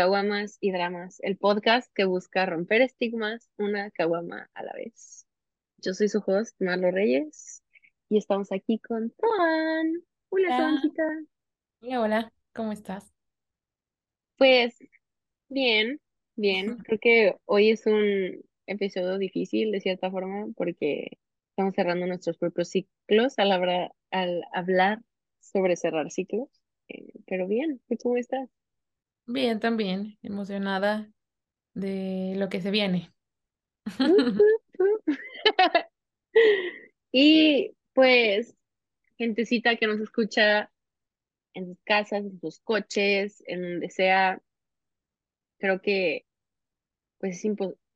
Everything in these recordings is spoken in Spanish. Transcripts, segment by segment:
Caguamas y Dramas, el podcast que busca romper estigmas una caguama a la vez. Yo soy su host, Marlo Reyes, y estamos aquí con Juan. Hola, Juancita. Hola, hola, ¿cómo estás? Pues bien, bien. Creo que hoy es un episodio difícil de cierta forma porque estamos cerrando nuestros propios ciclos al, hablar, al hablar sobre cerrar ciclos. Eh, pero bien, ¿cómo estás? Bien, también, emocionada de lo que se viene. Y pues, gentecita que nos escucha en sus casas, en sus coches, en donde sea, creo que pues es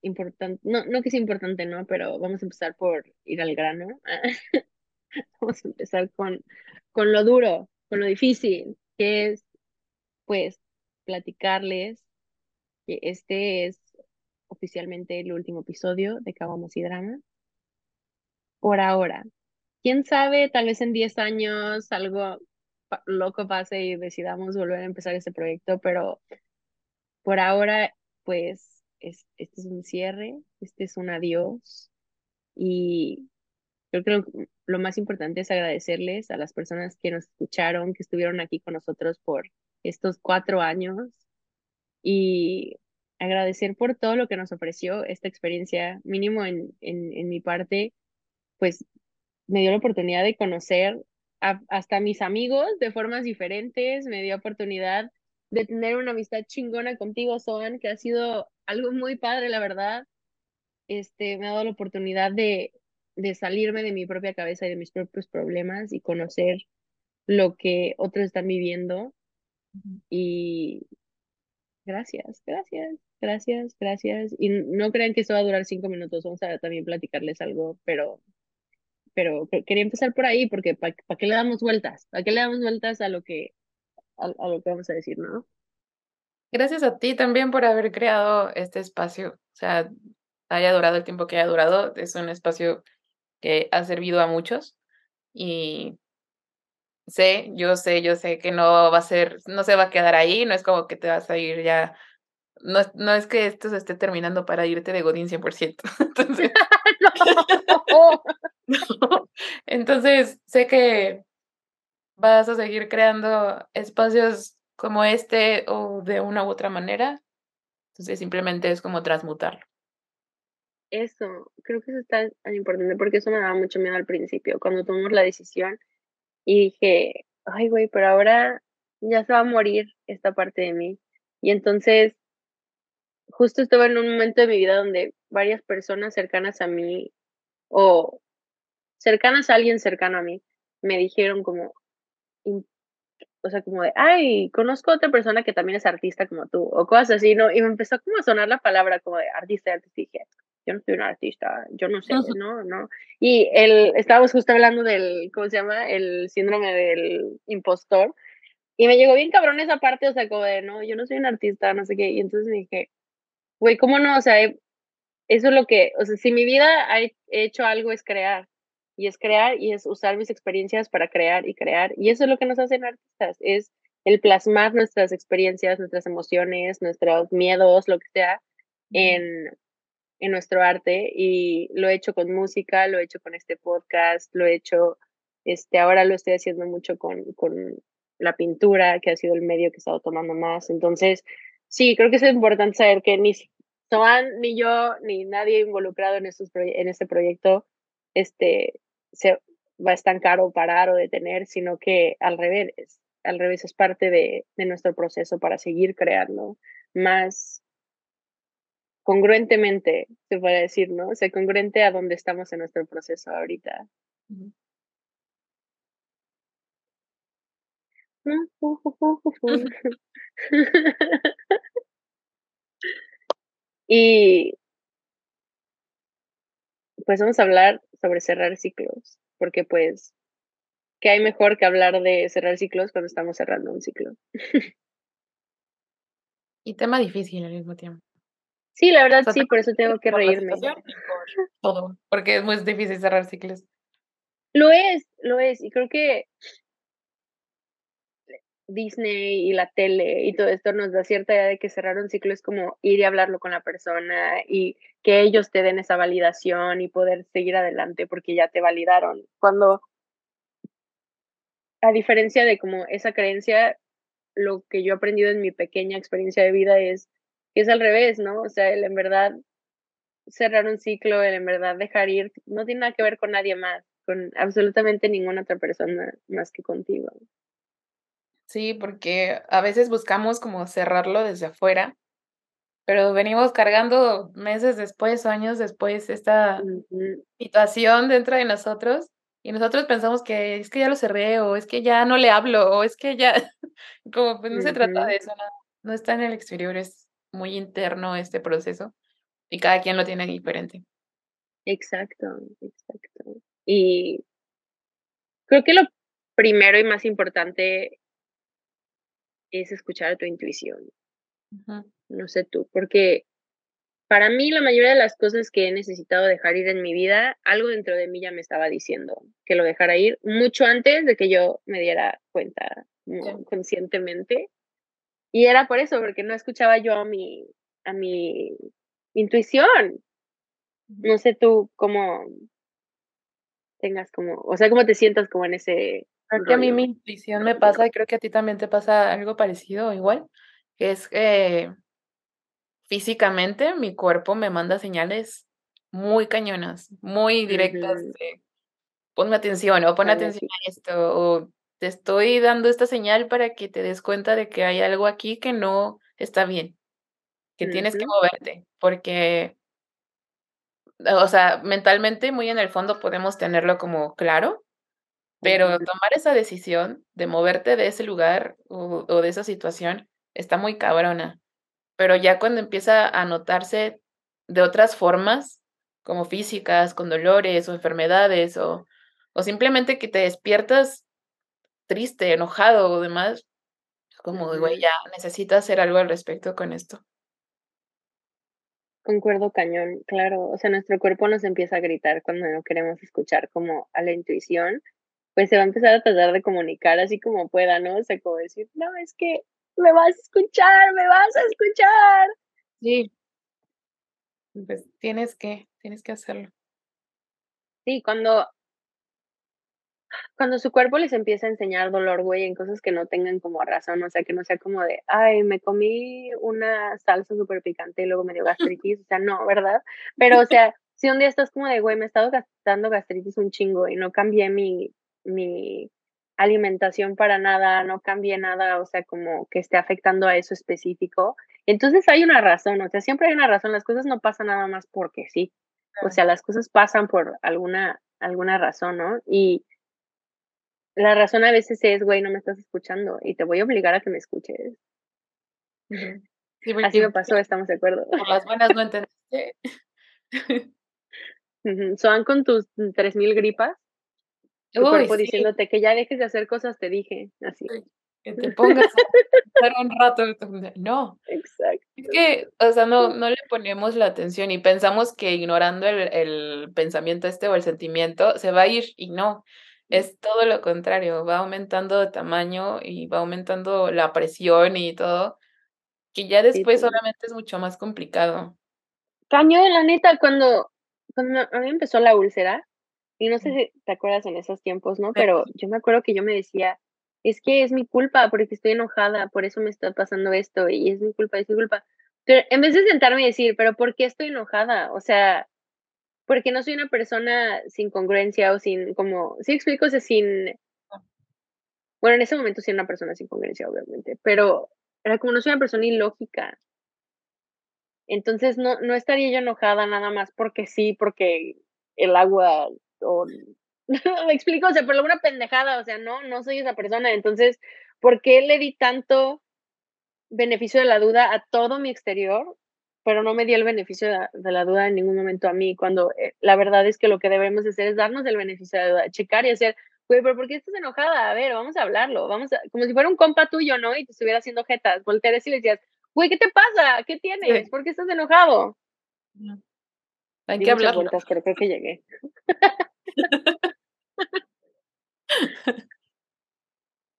importante, no, no que es importante, ¿no? Pero vamos a empezar por ir al grano. Vamos a empezar con, con lo duro, con lo difícil, que es pues platicarles que este es oficialmente el último episodio de Cabamos y Drama. Por ahora. Quién sabe, tal vez en 10 años algo loco pase y decidamos volver a empezar este proyecto, pero por ahora, pues, es, este es un cierre, este es un adiós y creo que lo más importante es agradecerles a las personas que nos escucharon, que estuvieron aquí con nosotros por estos cuatro años y agradecer por todo lo que nos ofreció esta experiencia, mínimo en, en, en mi parte, pues me dio la oportunidad de conocer hasta mis amigos de formas diferentes, me dio oportunidad de tener una amistad chingona contigo, Soan, que ha sido algo muy padre, la verdad. Este, me ha dado la oportunidad de, de salirme de mi propia cabeza y de mis propios problemas y conocer lo que otros están viviendo. Y gracias, gracias, gracias, gracias. Y no crean que esto va a durar cinco minutos, vamos a también platicarles algo, pero, pero quería empezar por ahí porque ¿para qué le damos vueltas? ¿Para qué le damos vueltas a lo que, a, a lo que vamos a decir, no? Gracias a ti también por haber creado este espacio. O sea, haya durado el tiempo que haya durado, es un espacio que ha servido a muchos y sé, yo sé, yo sé que no va a ser, no se va a quedar ahí, no es como que te vas a ir ya, no, no es que esto se esté terminando para irte de Godín 100%. Entonces, no. Entonces, sé que vas a seguir creando espacios como este o de una u otra manera. Entonces, simplemente es como transmutarlo. Eso, creo que eso está tan importante porque eso me daba mucho miedo al principio, cuando tomamos la decisión y dije, ay, güey, pero ahora ya se va a morir esta parte de mí. Y entonces, justo estuve en un momento de mi vida donde varias personas cercanas a mí o cercanas a alguien cercano a mí me dijeron como, o sea, como de, ay, conozco a otra persona que también es artista como tú, o cosas así, ¿no? Y me empezó como a sonar la palabra como de artista, artista, y dije, yo no soy un artista, yo no sé, no, no. Y el, estábamos justo hablando del, ¿cómo se llama? El síndrome del impostor. Y me llegó bien cabrón esa parte, o sea, como de, no, yo no soy un artista, no sé qué. Y entonces me dije, güey, ¿cómo no? O sea, eso es lo que, o sea, si mi vida ha hecho algo es crear. Y es crear y es usar mis experiencias para crear y crear. Y eso es lo que nos hacen artistas, es el plasmar nuestras experiencias, nuestras emociones, nuestros miedos, lo que sea, en, en nuestro arte y lo he hecho con música, lo he hecho con este podcast, lo he hecho, este, ahora lo estoy haciendo mucho con, con la pintura, que ha sido el medio que he estado tomando más. Entonces, sí, creo que es importante saber que ni Soan, ni yo, ni nadie involucrado en, estos en este proyecto este, se va a estancar o parar o detener, sino que al revés, al revés es parte de, de nuestro proceso para seguir creando más congruentemente, se puede decir, ¿no? O sea, congruente a donde estamos en nuestro proceso ahorita. y pues vamos a hablar sobre cerrar ciclos, porque pues, ¿qué hay mejor que hablar de cerrar ciclos cuando estamos cerrando un ciclo? y tema difícil al mismo tiempo. Sí, la verdad sí, por eso tengo que reírme. todo, porque es muy difícil cerrar ciclos. Lo es, lo es, y creo que Disney y la tele y todo esto nos da cierta idea de que cerrar un ciclo es como ir y hablarlo con la persona y que ellos te den esa validación y poder seguir adelante porque ya te validaron. Cuando, a diferencia de como esa creencia, lo que yo he aprendido en mi pequeña experiencia de vida es que es al revés, ¿no? O sea, el en verdad cerrar un ciclo, el en verdad dejar ir, no tiene nada que ver con nadie más, con absolutamente ninguna otra persona más que contigo. Sí, porque a veces buscamos como cerrarlo desde afuera, pero venimos cargando meses después años después esta situación dentro de nosotros y nosotros pensamos que es que ya lo cerré o es que ya no le hablo o es que ya, como pues no se trata de eso, no, no está en el exterior, es muy interno este proceso y cada quien lo tiene diferente. Exacto, exacto. Y creo que lo primero y más importante es escuchar tu intuición. No sé tú, porque para mí la mayoría de las cosas que he necesitado dejar ir en mi vida, algo dentro de mí ya me estaba diciendo que lo dejara ir mucho antes de que yo me diera cuenta conscientemente. Y era por eso, porque no escuchaba yo a mi, a mi intuición. No sé tú cómo tengas como, o sea, cómo te sientas como en ese Creo que a mí mi intuición me pasa, y creo que a ti también te pasa algo parecido, igual, que es que físicamente mi cuerpo me manda señales muy cañonas, muy directas de ponme atención o pon atención a esto o te estoy dando esta señal para que te des cuenta de que hay algo aquí que no está bien, que tienes que moverte, porque, o sea, mentalmente muy en el fondo podemos tenerlo como claro, pero tomar esa decisión de moverte de ese lugar o, de esa situación está muy cabrona. Pero ya cuando empieza a notarse de otras formas, como físicas, con dolores o enfermedades, o, o simplemente que te despiertas triste, enojado o demás, como, güey, ya necesitas hacer algo al respecto con esto. Concuerdo cañón, claro. O sea, nuestro cuerpo nos empieza a gritar cuando no queremos escuchar como a la intuición pues se va a empezar a tratar de comunicar así como pueda, ¿no? O sea, como decir, no, es que me vas a escuchar, me vas a escuchar. Sí. Pues tienes que, tienes que hacerlo. Sí, cuando, cuando su cuerpo les empieza a enseñar dolor, güey, en cosas que no tengan como razón, o sea, que no sea como de, ay, me comí una salsa súper picante y luego me dio gastritis, o sea, no, ¿verdad? Pero, o sea, si un día estás como de, güey, me he estado gastando gastritis un chingo y no cambié mi mi alimentación para nada, no cambie nada, o sea, como que esté afectando a eso específico. Entonces hay una razón, o sea, siempre hay una razón, las cosas no pasan nada más porque sí. O sea, las cosas pasan por alguna, alguna razón, ¿no? Y la razón a veces es, güey, no me estás escuchando y te voy a obligar a que me escuches. Así me pasó, estamos de acuerdo. Por las buenas no entendiste. Son con tus 3000 gripas tu cuerpo diciéndote que ya dejes de hacer cosas, te dije, así. Que te pongas a un rato. No. Exacto. Es que, o sea, no, no le ponemos la atención y pensamos que ignorando el, el pensamiento este o el sentimiento se va a ir y no. Es todo lo contrario, va aumentando de tamaño y va aumentando la presión y todo, que ya después solamente es mucho más complicado. Caño, la neta, cuando, cuando a mí empezó la úlcera, y no sé si te acuerdas en esos tiempos, ¿no? Pero yo me acuerdo que yo me decía, es que es mi culpa porque estoy enojada, por eso me está pasando esto y es mi culpa, es mi culpa. Pero en vez de sentarme y decir, pero ¿por qué estoy enojada? O sea, porque no soy una persona sin congruencia o sin, como, sí explico, o sea, sin, bueno, en ese momento sí era una persona sin congruencia, obviamente, pero era como no soy una persona ilógica. Entonces no, no estaría yo enojada nada más porque sí, porque el agua o me explico, o sea, por alguna pendejada, o sea, no, no soy esa persona. Entonces, ¿por qué le di tanto beneficio de la duda a todo mi exterior, pero no me di el beneficio de, la duda en ningún momento a mí? Cuando eh, la verdad es que lo que debemos hacer es darnos el beneficio de la duda, checar y hacer, güey, pero ¿por qué estás enojada? A ver, vamos a hablarlo, vamos a, como si fuera un compa tuyo, ¿no? Y te estuviera haciendo jetas, volteares y le decías, güey, ¿qué te pasa? ¿Qué tienes? ¿Por qué estás enojado? Hay que hablar. creo que llegué.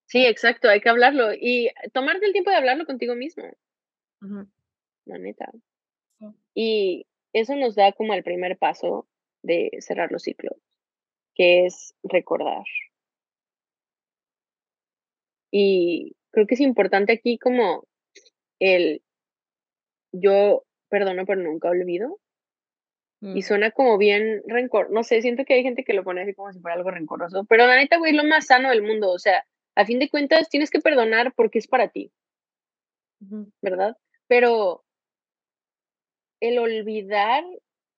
Sí, exacto, hay que hablarlo y tomarte el tiempo de hablarlo contigo mismo, la neta. Y eso nos da como el primer paso de cerrar los ciclos, que es recordar. Y creo que es importante aquí como el yo perdono pero nunca olvido. Y mm. suena como bien rencor, no sé, siento que hay gente que lo pone así como si fuera algo rencoroso, pero la neta, güey, es lo más sano del mundo, o sea, a fin de cuentas tienes que perdonar porque es para ti, ¿verdad? Pero el olvidar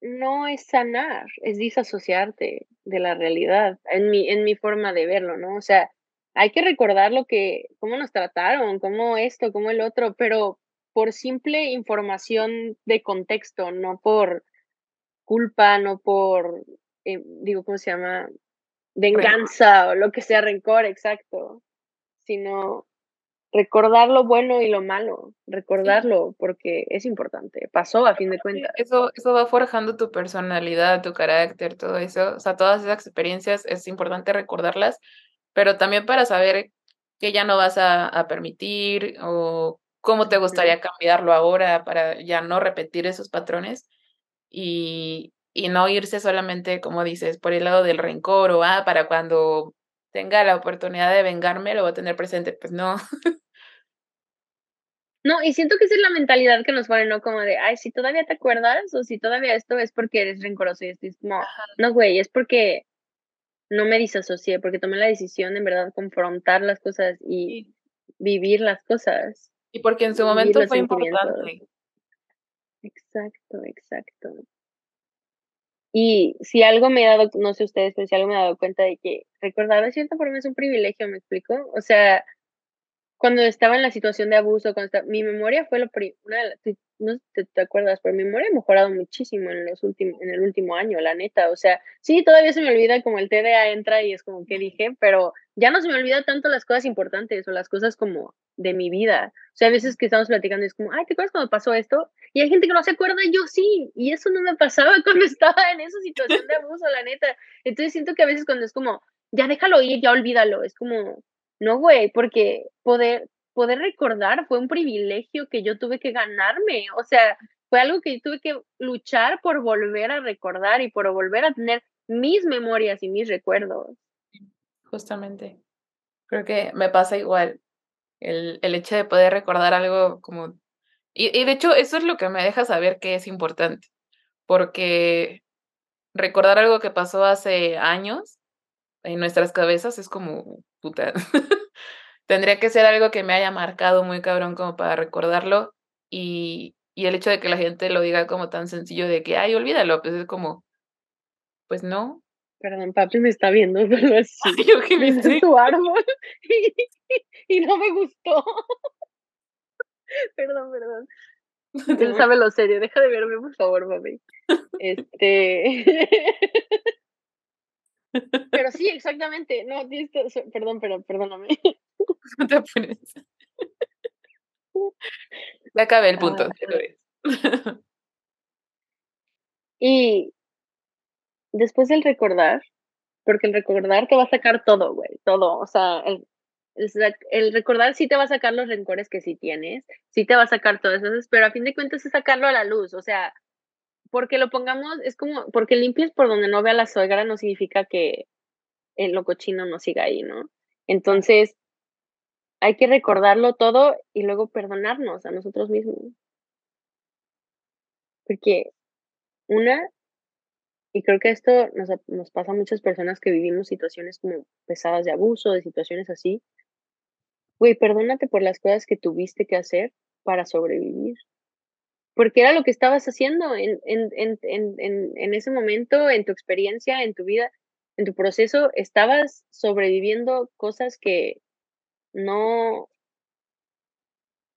no es sanar, es disasociarte de la realidad, en mi, en mi forma de verlo, ¿no? O sea, hay que recordar lo que, cómo nos trataron, cómo esto, cómo el otro, pero por simple información de contexto, no por culpa, no por, eh, digo, ¿cómo se llama? Venganza o lo que sea, rencor, exacto, sino recordar lo bueno y lo malo, recordarlo porque es importante, pasó a fin de cuentas. Eso, eso va forjando tu personalidad, tu carácter, todo eso, o sea, todas esas experiencias es importante recordarlas, pero también para saber qué ya no vas a, permitir o cómo te gustaría cambiarlo ahora para ya no repetir esos patrones y, y no irse solamente, como dices, por el lado del rencor o, ah, para cuando tenga la oportunidad de vengarme, lo voy a tener presente. Pues no. No, y siento que esa es la mentalidad que nos pone, ¿no? Como de, ay, si todavía te acuerdas o si todavía esto es porque eres rencoroso y esto no, no, güey, es porque no me disasocié, porque tomé la decisión de en verdad confrontar las cosas y vivir las cosas. Y porque en su momento fue importante. Exacto, exacto. Y si algo me he dado, no sé ustedes, pero si algo me he dado cuenta de que recordar de cierta forma es un privilegio, ¿me explico? O sea, cuando estaba en la situación de abuso, cuando mi memoria fue lo una no te, te, acuerdas, pero mi memoria ha mejorado muchísimo en los últimos, en el último año, la neta. O sea, sí, todavía se me olvida como el TDA entra y es como que dije, pero ya no se me olvida tanto las cosas importantes o las cosas como de mi vida. O sea, a veces que estamos platicando y es como, ay, ¿te acuerdas cuando pasó esto? Y hay gente que no se acuerda, yo sí, y eso no me pasaba cuando estaba en esa situación de abuso, la neta. Entonces siento que a veces cuando es como, ya déjalo ir, ya olvídalo, es como, no, güey, porque poder, poder recordar fue un privilegio que yo tuve que ganarme, o sea, fue algo que tuve que luchar por volver a recordar y por volver a tener mis memorias y mis recuerdos. Justamente. Creo que me pasa igual. El, el hecho de poder recordar algo como... Y, y de hecho eso es lo que me deja saber que es importante. Porque recordar algo que pasó hace años en nuestras cabezas es como, puta, tendría que ser algo que me haya marcado muy cabrón como para recordarlo y, y el hecho de que la gente lo diga como tan sencillo de que, ay, olvídalo, pues es como, pues no. Perdón, papi me está viendo solo así. Yo que me tu árbol y, no me gustó. perdón, perdón. Él sabe lo serio, deja de verme, por favor, papi. Este. Pero sí, exactamente. No, perdón, pero perdóname. No te pones. Ya acabé el punto. y después del recordar, porque el recordar te va a sacar todo, güey, todo. O sea, el, el, recordar sí te va a sacar los rencores que sí tienes, sí te va a sacar todo eso, pero a fin de cuentas es sacarlo a la luz. O sea, porque lo pongamos, es como, porque limpies por donde no vea la suegra no significa que el lo cochino no siga ahí, ¿no? Entonces, hay que recordarlo todo y luego perdonarnos a nosotros mismos. Porque una, y creo que esto nos, nos pasa a muchas personas que vivimos situaciones como pesadas de abuso, de situaciones así. Güey, perdónate por las cosas que tuviste que hacer para sobrevivir porque era lo que estabas haciendo en, en, en, en, en ese momento, en tu experiencia, en tu vida, en tu proceso, estabas sobreviviendo cosas que no,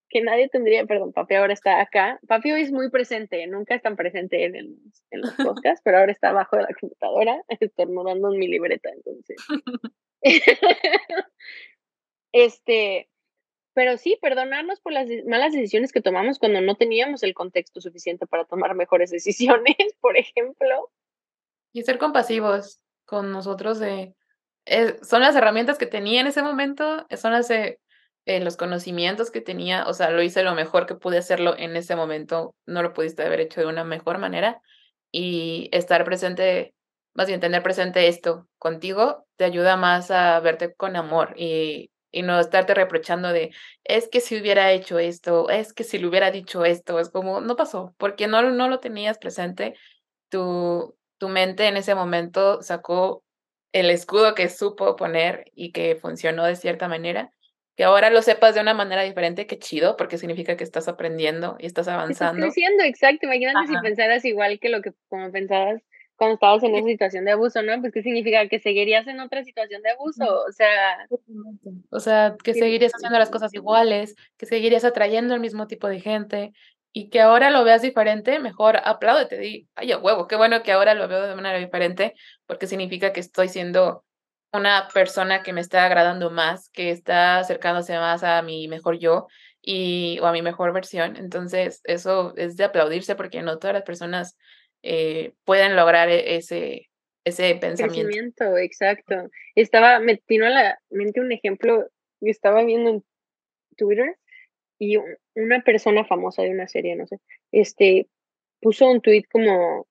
que nadie tendría, perdón, papi ahora está acá. Papi hoy es muy presente, nunca es tan presente en, el, en los podcasts, pero ahora está abajo de la computadora, estornudando en mi libreta, entonces. este, pero sí, perdonarnos por las malas decisiones que tomamos cuando no teníamos el contexto suficiente para tomar mejores decisiones, por ejemplo. Y ser compasivos con nosotros de, eh, son las herramientas que tenía en ese momento, son las, eh, eh, los conocimientos que tenía, o sea, lo hice lo mejor que pude hacerlo en ese momento, no lo pudiste haber hecho de una mejor manera y estar presente, más bien tener presente esto contigo, te ayuda más a verte con amor y, y no estarte reprochando de, es que si hubiera hecho esto, es que si le hubiera dicho esto, es como, no pasó, porque no, no lo tenías presente, tu, tu mente en ese momento sacó el escudo que supo poner y que funcionó de cierta manera. Que ahora lo sepas de una manera diferente, qué chido, porque significa que estás aprendiendo y estás avanzando. Estás creciendo, exacto. Imagínate si pensaras igual que lo que como pensabas cuando estabas en esa situación de abuso, ¿no? Pues qué significa que seguirías en otra situación de abuso, o sea, o sea, que seguirías haciendo las cosas iguales, que seguirías atrayendo el mismo tipo de gente, y que ahora lo veas diferente, mejor apláudete, di, ay, a huevo, qué bueno que ahora lo veo de manera diferente, porque significa que estoy siendo una persona que me está agradando más, que está acercándose más a mi mejor yo y o a mi mejor versión. Entonces, eso es de aplaudirse porque no todas las personas eh, pueden lograr e-, ese, ese pensamiento. exacto. Estaba, me vino a la mente un ejemplo, estaba viendo en Twitter y una persona famosa de una serie, no sé, este, puso un tweet como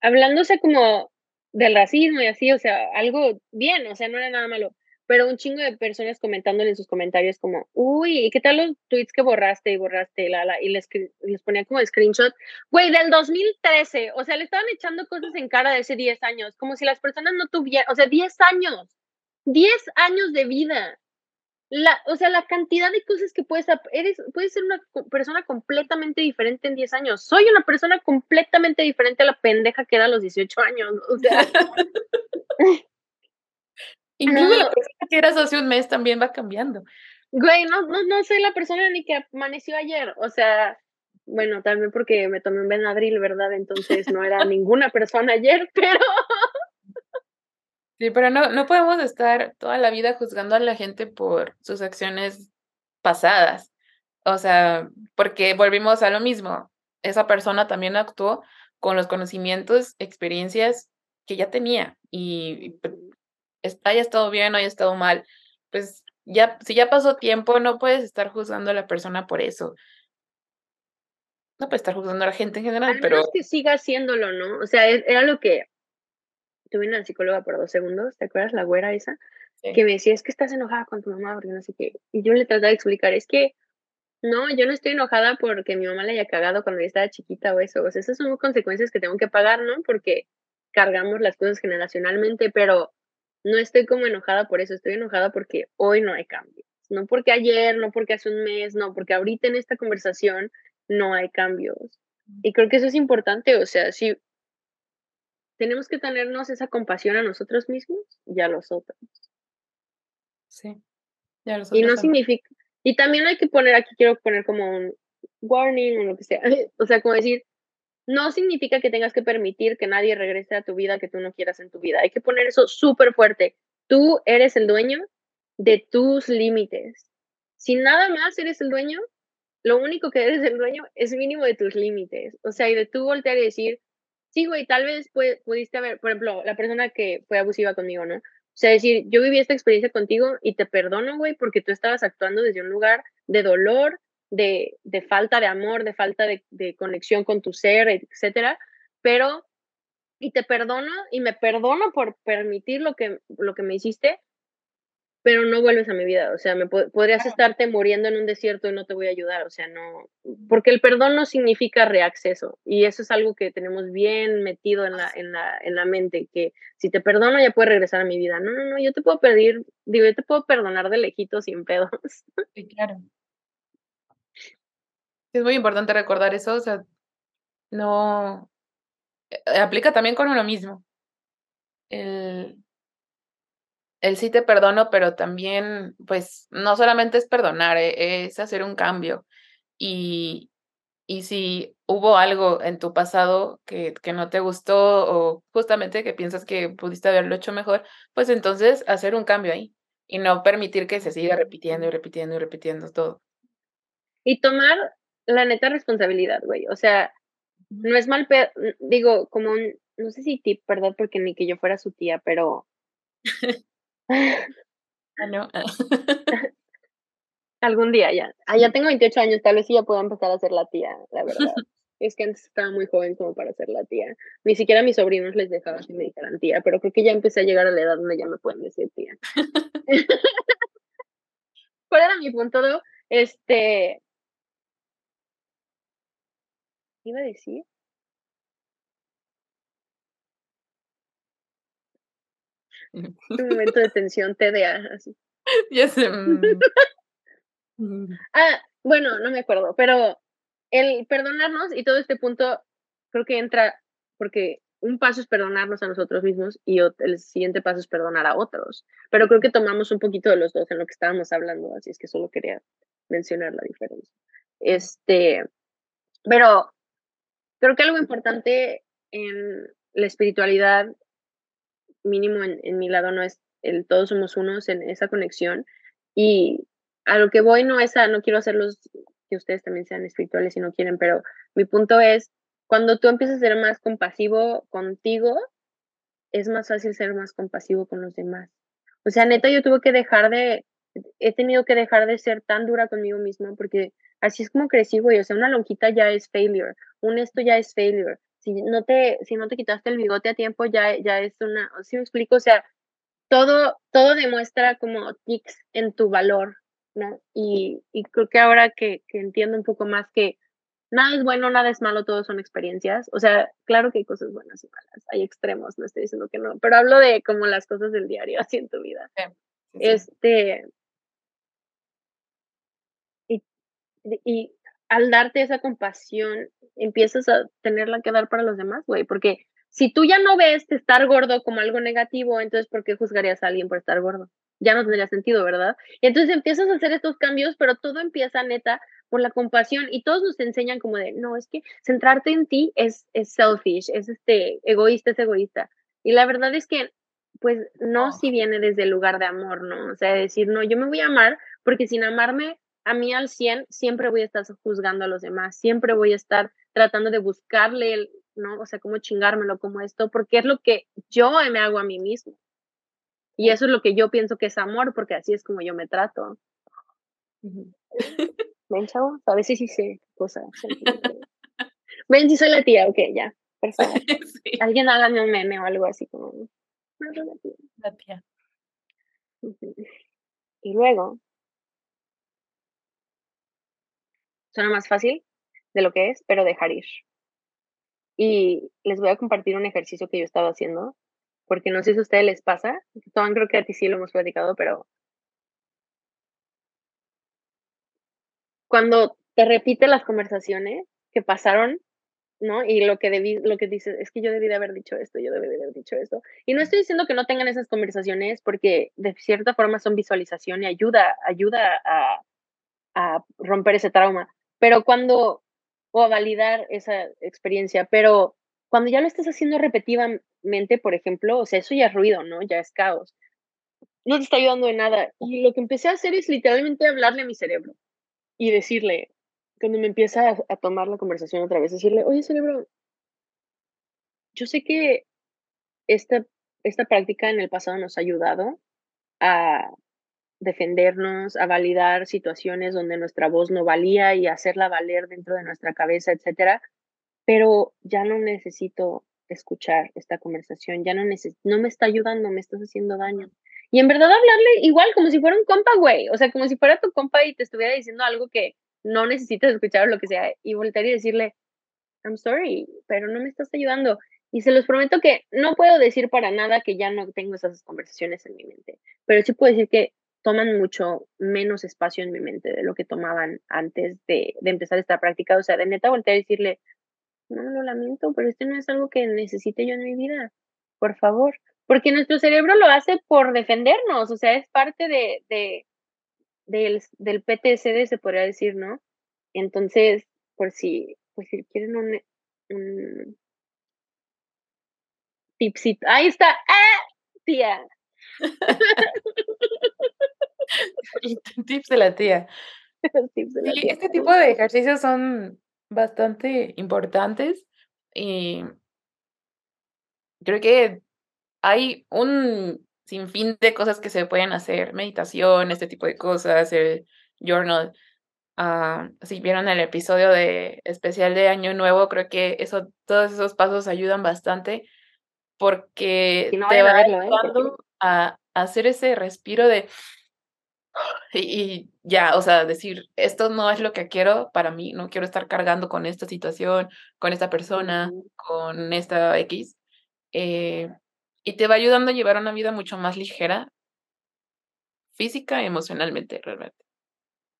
hablándose como del racismo y así, o sea, algo bien, o sea, no era nada malo, pero un chingo de personas comentándole en sus comentarios como, uy, ¿qué tal los tweets que borraste y borraste? La, la, y les, les ponía como screenshot, güey, del 2013, o sea, le estaban echando cosas en cara de ese 10 años, como si las personas no tuvieran, o sea, 10 años, 10 años de vida, la, o sea, la cantidad de cosas que puedes, eres, puedes ser una persona completamente diferente en 10 años. Soy una persona completamente diferente a la pendeja que era a los 18 años. O sea. Incluso la persona que eras hace un mes también va cambiando. Güey, no, no, no soy la persona ni que amaneció ayer. O sea, bueno, también porque me tomé un Benadryl, ¿verdad? Entonces no era ninguna persona ayer, pero Sí, pero no, no podemos estar toda la vida juzgando a la gente por sus acciones pasadas. O sea, porque volvimos a lo mismo. Esa persona también actuó con los conocimientos, experiencias que ya tenía y haya estado bien o haya estado mal, pues ya, si ya pasó tiempo, no puedes estar juzgando a la persona por eso. No puedes estar juzgando a la gente en general, pero. que siga haciéndolo, ¿no? O sea, e, era lo que tuve una psicóloga por dos segundos, ¿te acuerdas? La güera esa, que me decía, es que estás enojada con tu mamá, porque no sé qué. Y yo le trataba de explicar, es que no, yo no estoy enojada porque mi mamá le haya cagado cuando yo estaba chiquita o eso. O sea, esas son consecuencias que tengo que pagar, ¿no? Porque cargamos las cosas generacionalmente, pero no estoy como enojada por eso, estoy enojada porque hoy no hay cambios. No porque ayer, no porque hace un mes, no, porque ahorita en esta conversación no hay cambios. Y creo que eso es importante, o sea, si tenemos que tenernos esa compasión a nosotros mismos y a los otros. Sí. y no significa, y también hay que poner, aquí quiero poner como un warning o lo que sea, o sea, como decir, no significa que tengas que permitir que nadie regrese a tu vida que tú no quieras en tu vida. Hay que poner eso súper fuerte. Tú eres el dueño de tus límites. Si nada más eres el dueño, lo único que eres el dueño es mínimo de tus límites. O sea, y de tú voltear y decir, sí, güey, tal vez pudiste haber, por ejemplo, la persona que fue abusiva conmigo, ¿no? O sea, decir, yo viví esta experiencia contigo y te perdono, güey, porque tú estabas actuando desde un lugar de dolor, de, de falta de amor, de falta de, de conexión con tu ser, etcétera, pero, y te perdono y me perdono por permitir lo que, lo que me hiciste, pero no vuelves a mi vida, o sea, me podrías estarte muriendo en un desierto y no te voy a ayudar, o sea, no, porque el perdón no significa reacceso y eso es algo que tenemos bien metido en la, en la, en la mente, que si te perdono ya puedes regresar a mi vida, no, no, no, yo te puedo pedir, digo, yo te puedo perdonar de lejito sin pedos. Sí, claro. Es muy importante recordar eso, o sea, no, eh, aplica también con uno mismo. El, el sí te perdono, pero también, pues, no solamente es perdonar, e, es hacer un cambio. Y, y si hubo algo en tu pasado que, que no te gustó o justamente que piensas que pudiste haberlo hecho mejor, pues entonces hacer un cambio ahí y no permitir que se siga repitiendo y repitiendo y repitiendo todo. Y tomar la neta responsabilidad, güey. O sea, no es mal, digo, como un, no sé si tip, ¿verdad? Porque ni que yo fuera su tía, pero Ah, no. Algún día ya. Ah, ya tengo 28 años, tal vez sí ya puedo empezar a ser la tía, la verdad. es que antes estaba muy joven como para ser la tía. Ni siquiera a mis sobrinos les dejaba que me dijeran tía, pero creo que ya empecé a llegar a la edad donde ya me pueden decir tía. ¿Cuál era mi punto? Este. Iba a decir? Un momento de tensión TDA, así. Ya sé. mm. Ah, bueno, no me acuerdo, pero el perdonarnos y todo este punto creo que entra porque un paso es perdonarnos a nosotros mismos y el siguiente paso es perdonar a otros. Pero creo que tomamos un poquito de los dos en lo que estábamos hablando, así es que solo quería mencionar la diferencia. Este, pero creo que algo importante en la espiritualidad, mínimo en, mi lado, no es el todos somos unos en esa conexión. Y a lo que voy no es a, no quiero hacerlos que ustedes también sean espirituales si no quieren, pero mi punto es, cuando tú empiezas a ser más compasivo contigo, es más fácil ser más compasivo con los demás. O sea, neta, yo tuve que dejar de, he tenido que dejar de ser tan dura conmigo misma porque así es como crecí, güey. O sea, una lonjita ya es failure, un esto ya es failure. Si no te, si no te quitaste el bigote a tiempo, ya, ya es una, ¿sí me explico? O sea, todo, todo demuestra como tics en tu valor, ¿no? Y, y creo que ahora que, que entiendo un poco más que nada es bueno, nada es malo, todo son experiencias. O sea, claro que hay cosas buenas y malas, hay extremos, no estoy diciendo que no, pero hablo de como las cosas del diario así en tu vida. Sí, sí. Este, y, y al darte esa compasión, empiezas a tenerla que dar para los demás, güey, porque si tú ya no ves estar gordo como algo negativo, entonces ¿por qué juzgarías a alguien por estar gordo? Ya no tendría sentido, ¿verdad? Y entonces empiezas a hacer estos cambios, pero todo empieza neta por la compasión y todos nos enseñan como de, no, es que centrarte en ti es, es selfish, es este egoísta, es egoísta. Y la verdad es que, pues, no si viene desde el lugar de amor, ¿no? O sea, decir, no, yo me voy a amar porque sin amarme a mí al 100, siempre voy a estar juzgando a los demás, siempre voy a estar tratando de buscarle, el, ¿no? O sea, cómo chingármelo, como esto, porque es lo que yo me hago a mí mismo. Y eso es lo que yo pienso que es amor, porque así es como yo me trato. ¿Ven, chavos? A veces sí sé cosas. Ven, si soy la tía, ok, ya. Perfecto. Sí, Alguien hágame un meme o algo así como. "No, la tía". la tía. Y luego, suena más fácil de lo que es, pero dejar ir. Y les voy a compartir un ejercicio que yo estaba haciendo, porque no sé si a ustedes les pasa, Toan creo que a ti sí lo hemos platicado, pero cuando te repite las conversaciones que pasaron, ¿no? Y lo que debí, lo que dices, es que yo debí de haber dicho esto, yo debí de haber dicho esto. Y no estoy diciendo que no tengan esas conversaciones, porque de cierta forma son visualización y ayuda, ayuda a, a romper ese trauma. Pero cuando, o a validar esa experiencia, pero cuando ya lo estás haciendo repetitivamente, por ejemplo, o sea, eso ya es ruido, ¿no? Ya es caos. No te está ayudando de nada. Y lo que empecé a hacer es literalmente hablarle a mi cerebro y decirle, cuando me empieza a, a tomar la conversación otra vez, decirle, oye, cerebro, yo sé que esta, esta práctica en el pasado nos ha ayudado a defendernos, a validar situaciones donde nuestra voz no valía y hacerla valer dentro de nuestra cabeza, etcétera. Pero ya no necesito escuchar esta conversación, ya no no me está ayudando, me estás haciendo daño. Y en verdad hablarle igual como si fuera un compa, güey, o sea, como si fuera tu compa y te estuviera diciendo algo que no necesitas escuchar o lo que sea, y voltear y decirle, I'm sorry, pero no me estás ayudando. Y se los prometo que no puedo decir para nada que ya no tengo esas conversaciones en mi mente, pero sí puedo decir que toman mucho menos espacio en mi mente de lo que tomaban antes de, de empezar esta práctica. O sea, de neta voltear y decirle, no, lo lamento, pero este no es algo que necesite yo en mi vida, por favor. Porque nuestro cerebro lo hace por defendernos, o sea, es parte de, de, del, del PTSD, se podría decir, ¿no? Entonces, por si, por si quieren un, un tipsito. Ahí está. ¡Ah! Tía. Tips de la tía. Los tips de la Sí, tía. este tipo de ejercicios son bastante importantes y creo que hay un sin fin de cosas que se pueden hacer, meditación, este tipo de cosas, el journal. Ah, si vieron el episodio de especial de Año Nuevo, creo que eso, todos esos pasos ayudan bastante porque te va ¿eh? ayudando a, hacer ese respiro de y, ya, o sea, decir, esto no es lo que quiero para mí, no quiero estar cargando con esta situación, con esta persona, con esta X. Eh, y te va ayudando a llevar una vida mucho más ligera, física y emocionalmente, realmente.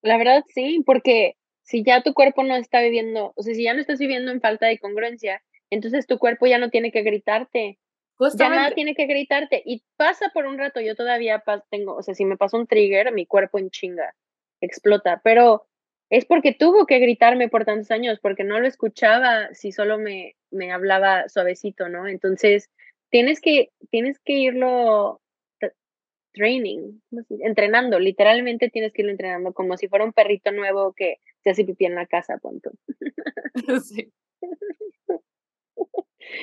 La verdad, sí, porque si ya tu cuerpo no está viviendo, o sea, si ya no estás viviendo en falta de congruencia, entonces tu cuerpo ya no tiene que gritarte. Ya nada tiene que gritarte. Y pasa por un rato, yo todavía tengo, o sea, si me pasa un trigger, mi cuerpo en chinga explota, pero es porque tuvo que gritarme por tantos años, porque no lo escuchaba si solo me, me hablaba suavecito, ¿no? Entonces, tienes que, tienes que irlo training, entrenando, literalmente tienes que irlo entrenando como si fuera un perrito nuevo que se hace pipí en la casa, punto. Sí.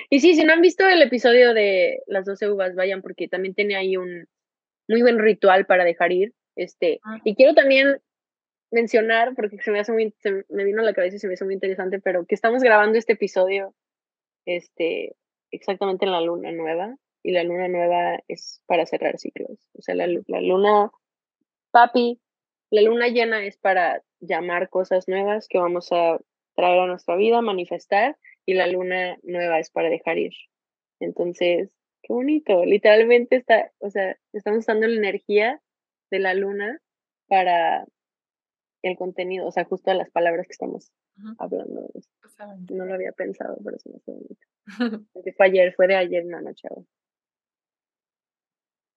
Y sí, si no han visto el episodio de las 12 uvas, vayan porque también tiene ahí un muy buen ritual para dejar ir. Este, ah. y quiero también mencionar, porque se me hace muy, me vino a la cabeza y se me hizo muy interesante, pero que estamos grabando este episodio este, exactamente en la luna nueva, y la luna nueva es para cerrar ciclos. O sea, la, la luna, papi, la luna llena es para llamar cosas nuevas que vamos a traer a nuestra vida, manifestar, y la luna nueva es para dejar ir. Entonces, qué bonito. Literalmente está, o sea, estamos usando la energía de la luna para el contenido, o sea, justo las palabras que estamos hablando. No lo había pensado, pero eso me fue bonito. fue ayer, fue de ayer en la noche.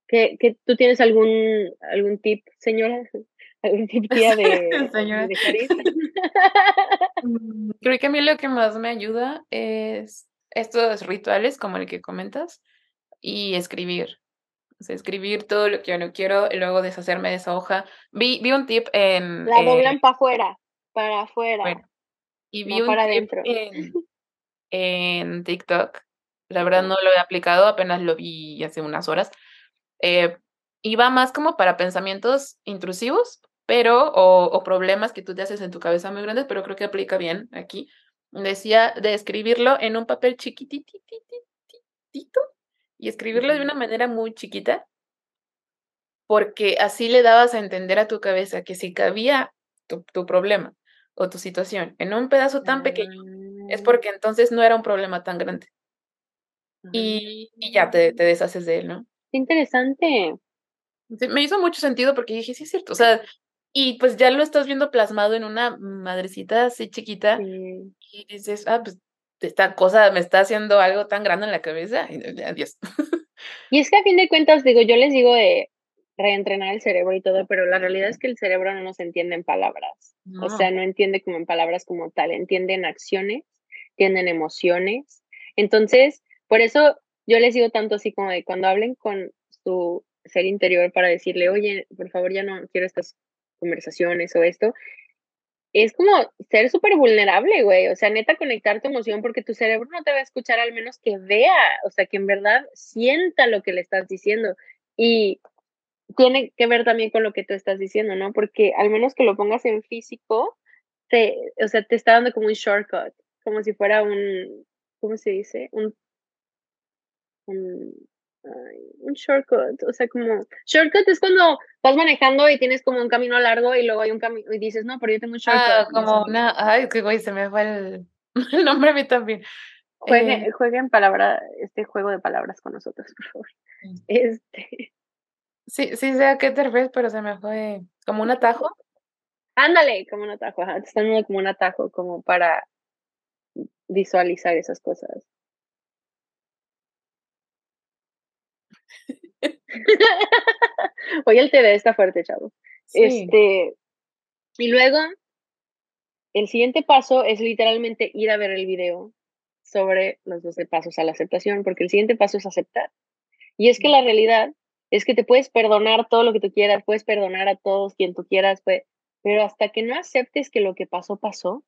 ¿Qué, qué, ¿Tú tienes algún, algún tip, señora? ¿Algún tip tía de, señora. de creo que a mí lo que más me ayuda es estos rituales como el que comentas y escribir. O sea, escribir todo lo que yo no quiero y luego deshacerme de esa hoja. Vi, vi un tip en... La doblan para afuera, para afuera. y vi un para tip en, en, TikTok. La verdad no lo he aplicado, apenas lo vi hace unas horas. Eh, y va más como para pensamientos intrusivos, pero, o, problemas que tú te haces en tu cabeza muy grandes, pero creo que aplica bien aquí. Decía de escribirlo en un papel chiquititito y escribirlo de una manera muy chiquita, porque así le dabas a entender a tu cabeza que si cabía tu, tu problema o tu situación en un pedazo tan pequeño, es ah. porque entonces no era un problema tan grande. Y, y ya te, te, deshaces de él, ¿no? Interesante. Me hizo mucho sentido porque dije, sí es cierto, o sea, y pues ya lo estás viendo plasmado en una madrecita así chiquita y dices, ah, pues esta cosa me está haciendo algo tan grande en la cabeza. Y, adiós. Y es que a fin de cuentas, digo, yo les digo de reentrenar el cerebro y todo, pero la realidad es que el cerebro no nos entiende en palabras. O sea, no entiende como en palabras como tal, entiende en acciones, entiende emociones. Entonces, por eso yo les digo tanto así como de cuando hablen con su ser interior para decirle, oye, por favor, ya no quiero estas conversaciones o esto, es como ser súper vulnerable, güey. O sea, neta, conectar tu emoción porque tu cerebro no te va a escuchar al menos que vea, o sea, que en verdad sienta lo que le estás diciendo. Y tiene que ver también con lo que tú estás diciendo, ¿no? Porque al menos que lo pongas en físico, te, o sea, te está dando como un shortcut, como si fuera un, ¿cómo se dice? Un, un un shortcut, o sea, como shortcut es cuando vas manejando y tienes como un camino largo y luego hay un camino y dices, no, pero yo tengo un shortcut. Ah, como una, ay, qué güey, se me fue el, nombre a mí también. Jueguen, eh, jueguen palabra, este juego de palabras con nosotros, por favor. Este. Sí, sí sé a qué te refieres, pero se me fue como un atajo. Ándale, como un atajo, ajá, te están dando como un atajo, como para visualizar esas cosas. Hoy el TV está fuerte, chavo. Este, y luego, el siguiente paso es literalmente ir a ver el video sobre los 12 pasos a la aceptación, porque el siguiente paso es aceptar. Y es que la realidad es que te puedes perdonar todo lo que tú quieras, puedes perdonar a todos quien tú quieras, pues, pero hasta que no aceptes que lo que pasó, pasó.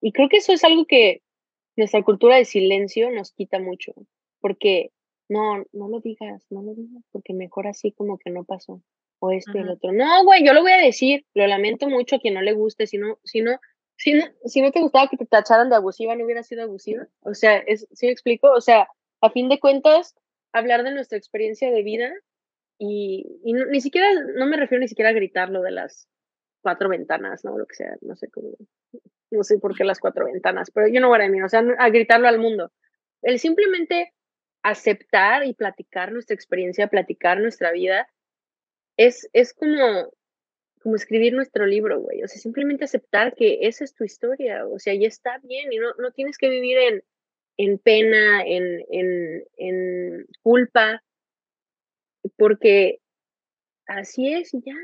Y creo que eso es algo que nuestra cultura de silencio nos quita mucho, porque no, no lo digas, no lo digas, porque mejor así como que no pasó, o esto y el otro. No, güey, yo lo voy a decir, lo lamento mucho a quien no le guste, si no, si no, si no, si no te gustaba que te tacharan de abusiva, no hubiera sido abusiva. O sea, es, ¿sí me explico? O sea, a fin de cuentas, hablar de nuestra experiencia de vida y, ni siquiera, no me refiero ni siquiera a gritar lo de las cuatro ventanas, ¿no? Lo que sea, no sé cómo, no sé por qué las cuatro ventanas, pero yo no voy a mí, o sea, a gritarlo al mundo. El simplemente aceptar y platicar nuestra experiencia, platicar nuestra vida, es, es como, como escribir nuestro libro, güey. O sea, simplemente aceptar que esa es tu historia, o sea, ya está bien y no, no tienes que vivir en, en pena, en, en, en culpa, porque así es y ya.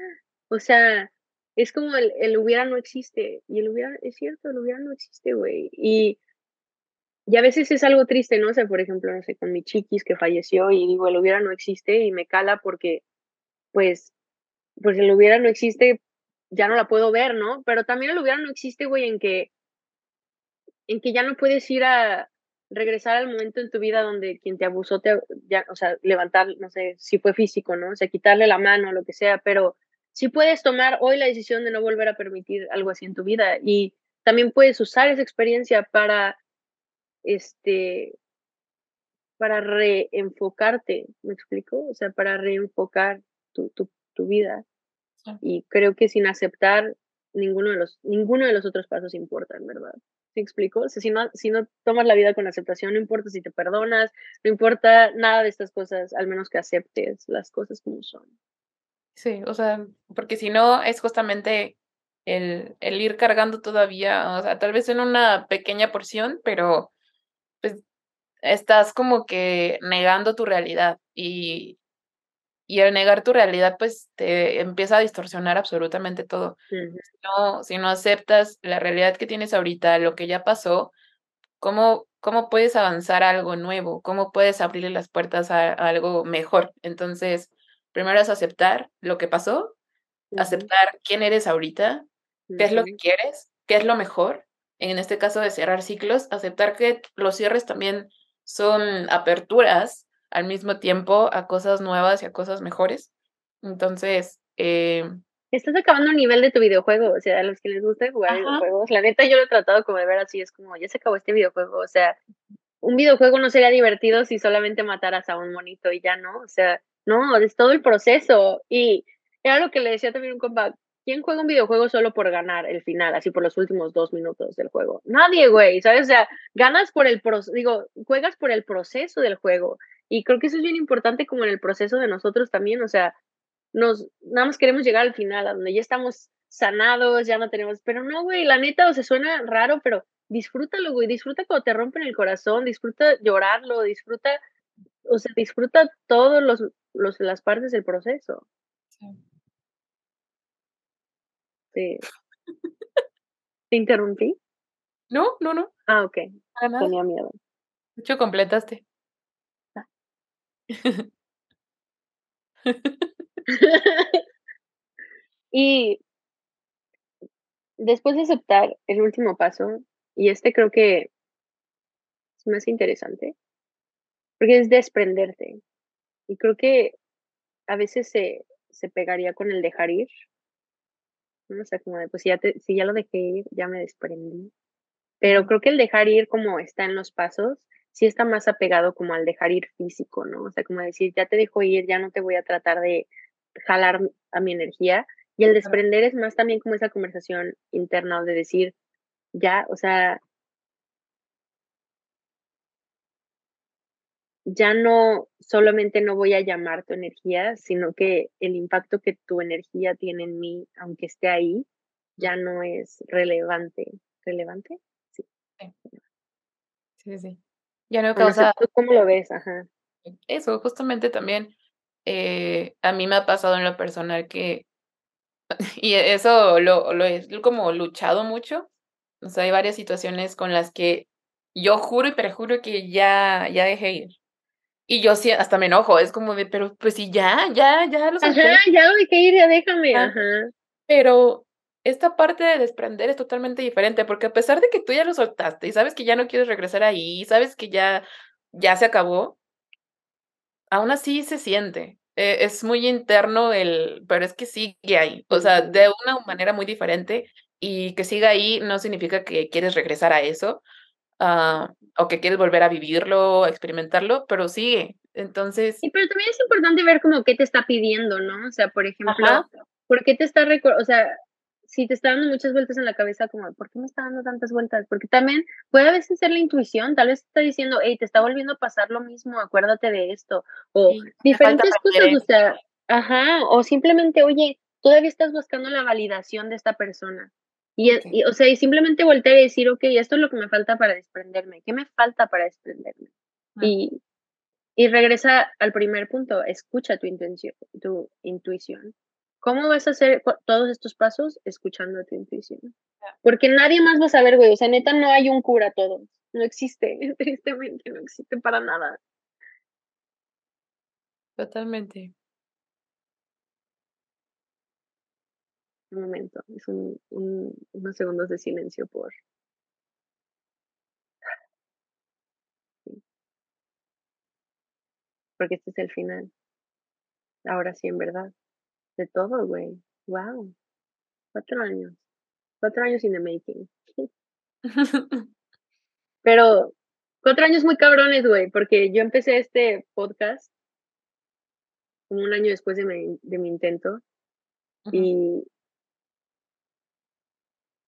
O sea, es como el, el hubiera no existe. Y el hubiera, es cierto, el hubiera no existe, güey. Y y a veces es algo triste, ¿no? O sea, por ejemplo, no sé, con mi chiquis que falleció y digo, el hubiera no existe y me cala porque, pues, pues el hubiera no existe, ya no la puedo ver, ¿no? Pero también el hubiera no existe, güey, en que, en que ya no puedes ir a regresar al momento en tu vida donde quien te abusó, te, ya, o sea, levantar, no sé, si fue físico, ¿no? O sea, quitarle la mano, lo que sea, pero sí puedes tomar hoy la decisión de no volver a permitir algo así en tu vida y también puedes usar esa experiencia para este, para reenfocarte, ¿me explico? O sea, para reenfocar tu, tu, tu vida. Y creo que sin aceptar ninguno de los, ninguno de los otros pasos importa, en verdad. ¿Me explico? O sea, si no, si no tomas la vida con aceptación, no importa si te perdonas, no importa nada de estas cosas, al menos que aceptes las cosas como son. Sí, o sea, porque si no es justamente el, el ir cargando todavía, o sea, tal vez en una pequeña porción, pero pues estás como que negando tu realidad y, y al negar tu realidad, pues te empieza a distorsionar absolutamente todo. si, no, si no aceptas la realidad que tienes ahorita, lo que ya pasó, ¿cómo, cómo puedes avanzar a algo nuevo? ¿Cómo puedes abrirle las puertas a, algo mejor? Entonces, primero es aceptar lo que pasó, aceptar quién eres ahorita, qué es lo que quieres, qué es lo mejor en este caso de cerrar ciclos, aceptar que los cierres también son aperturas al mismo tiempo a cosas nuevas y a cosas mejores. Entonces, eh, Estás acabando un nivel de tu videojuego, o sea, a los que les gusta jugar videojuegos, la neta yo lo he tratado como de ver así, es como, ya se acabó este videojuego, o sea, un videojuego no sería divertido si solamente mataras a un monito y ya no, o sea, no, es todo el proceso. Y era lo que le decía también un compa, ¿Quién juega un videojuego solo por ganar el final, así por los últimos dos minutos del juego? Nadie, güey, ¿sabes? O sea, ganas por el proceso, digo, juegas por el proceso del juego. Y creo que eso es bien importante como en el proceso de nosotros también, o sea, nos, nada más queremos llegar al final, a donde ya estamos sanados, ya no tenemos, pero no, güey, la neta, o sea, suena raro, pero disfrútalo, güey, disfruta cuando te rompen el corazón, disfruta llorarlo, disfruta, o sea, disfruta todas los, los, las partes del proceso. Sí. ¿Te, ¿Te interrumpí? No, no, no. Ah, ok. Tenía miedo. De hecho, completaste. Ah. y después de aceptar el último paso, y este creo que es más interesante, porque es desprenderte. Y creo que a veces se, se pegaría con el dejar ir, ¿no? O sea, como de, pues ya, te, si ya lo dejé ir, ya me desprendí. Pero creo que el dejar ir como está en los pasos, sí está más apegado como al dejar ir físico, ¿no? O sea, como decir, ya te dejo ir, ya no te voy a tratar de jalar a mi energía. Y el desprender es más también como esa conversación interna de decir, ya, o sea, ya no solamente no voy a llamar tu energía, sino que el impacto que tu energía tiene en mí, aunque esté ahí, ya no es relevante. ¿Relevante? Sí. Sí, sí. Ya no causa... cómo lo ves? Ajá. Eso, justamente también eh, a mí me ha pasado en lo personal que, y eso lo, lo he como luchado mucho, o sea, hay varias situaciones con las que yo juro y perjuro que ya, ya dejé ir. Y yo sí, hasta me enojo, es como de, pero pues sí, ya, ya, ya lo solté. Ajá, ya lo dejé ir, ya déjame, ajá. Pero esta parte de desprender es totalmente diferente, porque a pesar de que tú ya lo soltaste y sabes que ya no quieres regresar ahí, sabes que ya, ya se acabó, aún así se siente. Eh, es muy interno el, pero es que sigue ahí, o sea, de una manera muy diferente y que siga ahí no significa que quieres regresar a eso ah, o que quieres volver a vivirlo, experimentarlo, pero sigue. Entonces. Sí, pero también es importante ver como qué te está pidiendo, ¿no? O sea, por ejemplo, ¿por qué te está, o sea, si te está dando muchas vueltas en la cabeza, como, ¿por qué me está dando tantas vueltas? Porque también puede a veces ser la intuición, tal vez está diciendo, hey, te está volviendo a pasar lo mismo, acuérdate de esto, o diferentes cosas, o sea, ajá, o simplemente, oye, todavía estás buscando la validación de esta persona. Y, y, o sea, y simplemente voltear y decir, ok, esto es lo que me falta para desprenderme, ¿qué me falta para desprenderme? Y, y regresa al primer punto, escucha tu, intención, tu intuición. ¿Cómo vas a hacer todos estos pasos? Escuchando tu intuición. Porque nadie más va a saber, güey. O sea, neta, no hay un cura todo. No existe, tristemente, no existe para nada. Totalmente. Un momento, es un, unos segundos de silencio por... Porque este es el final. Ahora sí, en verdad de todo, güey. Wow. Cuatro años. Cuatro años in the making. Pero cuatro años muy cabrones, güey, porque yo empecé este podcast como un año después de mi, de mi intento y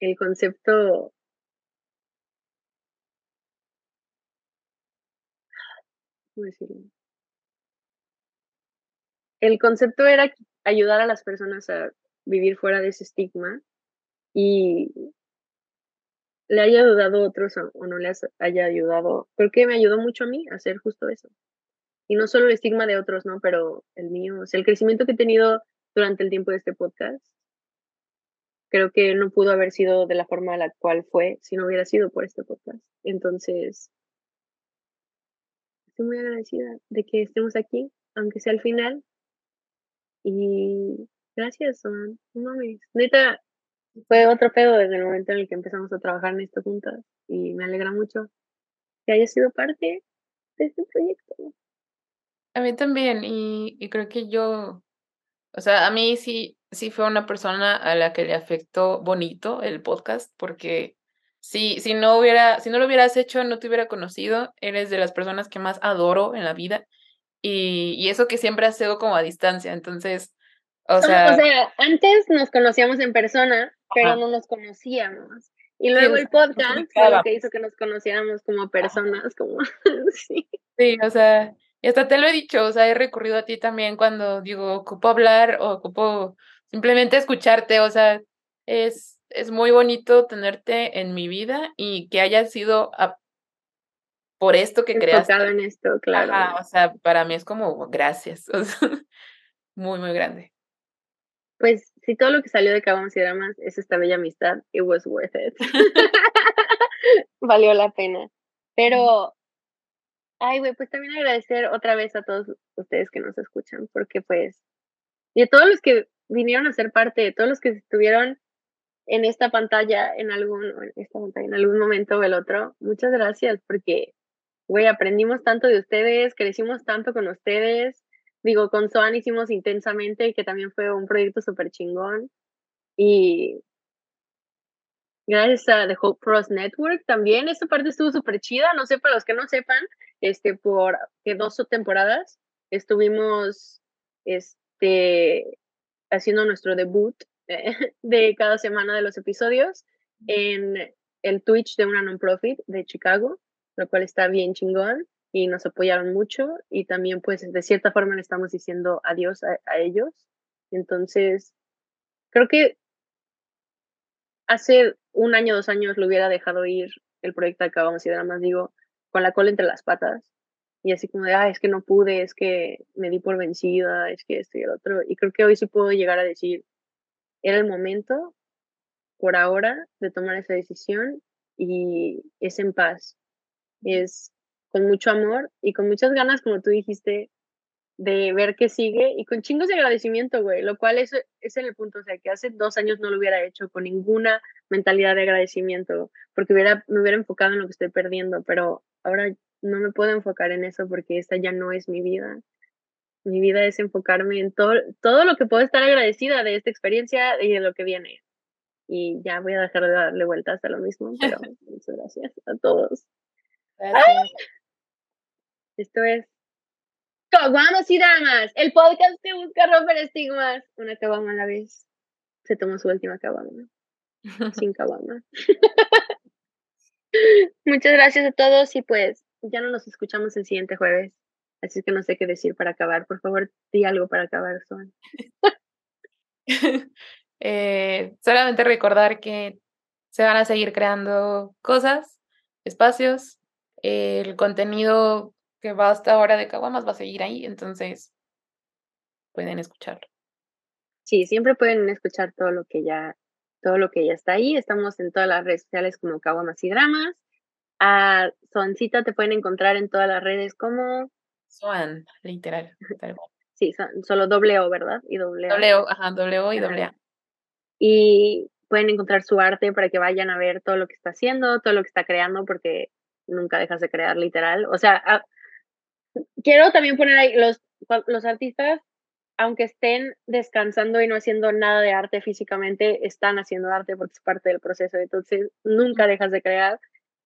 el concepto ¿cómo decirlo? El concepto era ayudar a las personas a vivir fuera de ese estigma y le haya ayudado a otros o no les haya ayudado, creo que me ayudó mucho a mí a hacer justo eso. Y no solo el estigma de otros, ¿no? Pero el mío, o sea, el crecimiento que he tenido durante el tiempo de este podcast, creo que no pudo haber sido de la forma a la cual fue si no hubiera sido por este podcast. Entonces, estoy muy agradecida de que estemos aquí, aunque sea al final, y gracias, son, no. Neta, fue otro pedo desde el momento en el que empezamos a trabajar en esto juntas y me alegra mucho que haya sido parte de este proyecto. A mí también, y, y creo que yo, o sea, a mí sí, sí fue una persona a la que le afectó bonito el podcast, porque si, si no hubiera, si no lo hubieras hecho, no te hubiera conocido, eres de las personas que más adoro en la vida y, y eso que siempre ha sido como a distancia, entonces, o sea... O sea, antes nos conocíamos en persona, pero no nos conocíamos. Y luego el podcast fue lo que hizo que nos conociéramos como personas, como sí. Sí, o sea, y hasta te lo he dicho, o sea, he recurrido a ti también cuando digo, ocupo hablar o ocupo simplemente escucharte, o sea, es, es muy bonito tenerte en mi vida y que haya sido por esto que creaste. en esto, claro. o sea, para mí es como gracias. muy, muy grande. Pues si todo lo que salió de Cabamos y Dramas es esta bella amistad, it was worth it. Valió la pena. Pero, ay, güey, pues también agradecer otra vez a todos ustedes que nos escuchan, porque pues, y a todos los que vinieron a ser parte, de todos los que estuvieron en esta pantalla en algún, en esta pantalla en algún momento o el otro, muchas gracias, porque güey, aprendimos tanto de ustedes, crecimos tanto con ustedes. Digo, con Soan hicimos intensamente, que también fue un proyecto súper chingón. Y gracias a The Hope Pros Network también, esta parte estuvo súper chida. No sé, para los que no sepan, este, por que dos temporadas estuvimos este, haciendo nuestro debut de cada semana de los episodios en el Twitch de una non-profit de Chicago lo cual está bien chingón y nos apoyaron mucho y también pues de cierta forma le estamos diciendo adiós a, ellos. Entonces, creo que hace un año, dos años lo hubiera dejado ir el proyecto Acabamos y nada más digo, con la cola entre las patas y así como de, ah, es que no pude, es que me di por vencida, es que esto y el otro. Y creo que hoy sí puedo llegar a decir, era el momento, por ahora, de tomar esa decisión y es en paz es con mucho amor y con muchas ganas, como tú dijiste, de ver qué sigue y con chingos de agradecimiento, güey, lo cual es, es el punto, o sea, que hace dos años no lo hubiera hecho con ninguna mentalidad de agradecimiento, porque hubiera, me hubiera enfocado en lo que estoy perdiendo, pero ahora no me puedo enfocar en eso porque esta ya no es mi vida mi vida es enfocarme en todo, todo lo que puedo estar agradecida de esta experiencia y de lo que viene. Y ya voy a dejar de darle vueltas a lo mismo, pero muchas gracias a todos. Esto es Caguamas y Damas, el podcast que busca romper estigmas. Una caguama a la vez. Se tomó su última caguama. Sin caguama. Muchas gracias a todos y pues ya no nos escuchamos el siguiente jueves. Así que no sé qué decir para acabar. Por favor, di algo para acabar, Son. eh, solamente recordar que se van a seguir creando cosas, espacios. el contenido que va hasta ahora de Caguamas va a seguir ahí, entonces pueden escucharlo. Sí, siempre pueden escuchar todo lo que ya, todo lo que ya está ahí. Estamos en todas las redes sociales como Caguamas y Dramas. A Soncita te pueden encontrar en todas las redes como Swan, literal. sí, solo doble O, ¿verdad? Y doble O. ajá, doble O y doble A. Y pueden encontrar su arte para que vayan a ver todo lo que está haciendo, todo lo que está creando, porque nunca dejas de crear, literal. O sea, ah, quiero también poner ahí los, los artistas, aunque estén descansando y no haciendo nada de arte físicamente, están haciendo arte porque es parte del proceso. Entonces, nunca dejas de crear.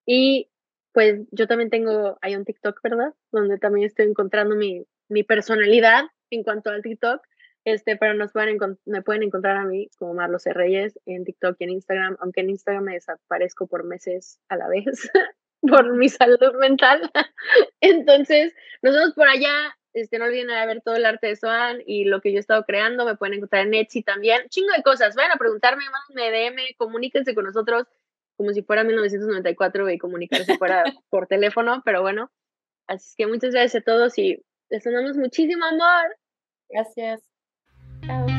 Y pues yo también tengo, hay un TikTok, ¿verdad? Donde también estoy encontrando mi, mi personalidad en cuanto al TikTok. Este, pero nos pueden me pueden encontrar a mí como Marlos C. Reyes en TikTok y en Instagram, aunque en Instagram me desaparezco por meses a la vez por mi salud mental. Entonces, nos vemos por allá. Este, no olviden de ver todo el arte de Swan y lo que yo he estado creando. Me pueden encontrar en Etsy también. Chingo de cosas. Vayan a preguntarme más, me DM, comuníquense con nosotros como si fuera 1994 y comunicarse fuera por teléfono, pero bueno. Así que muchas gracias a todos y les mandamos muchísimo amor. Gracias. Chao.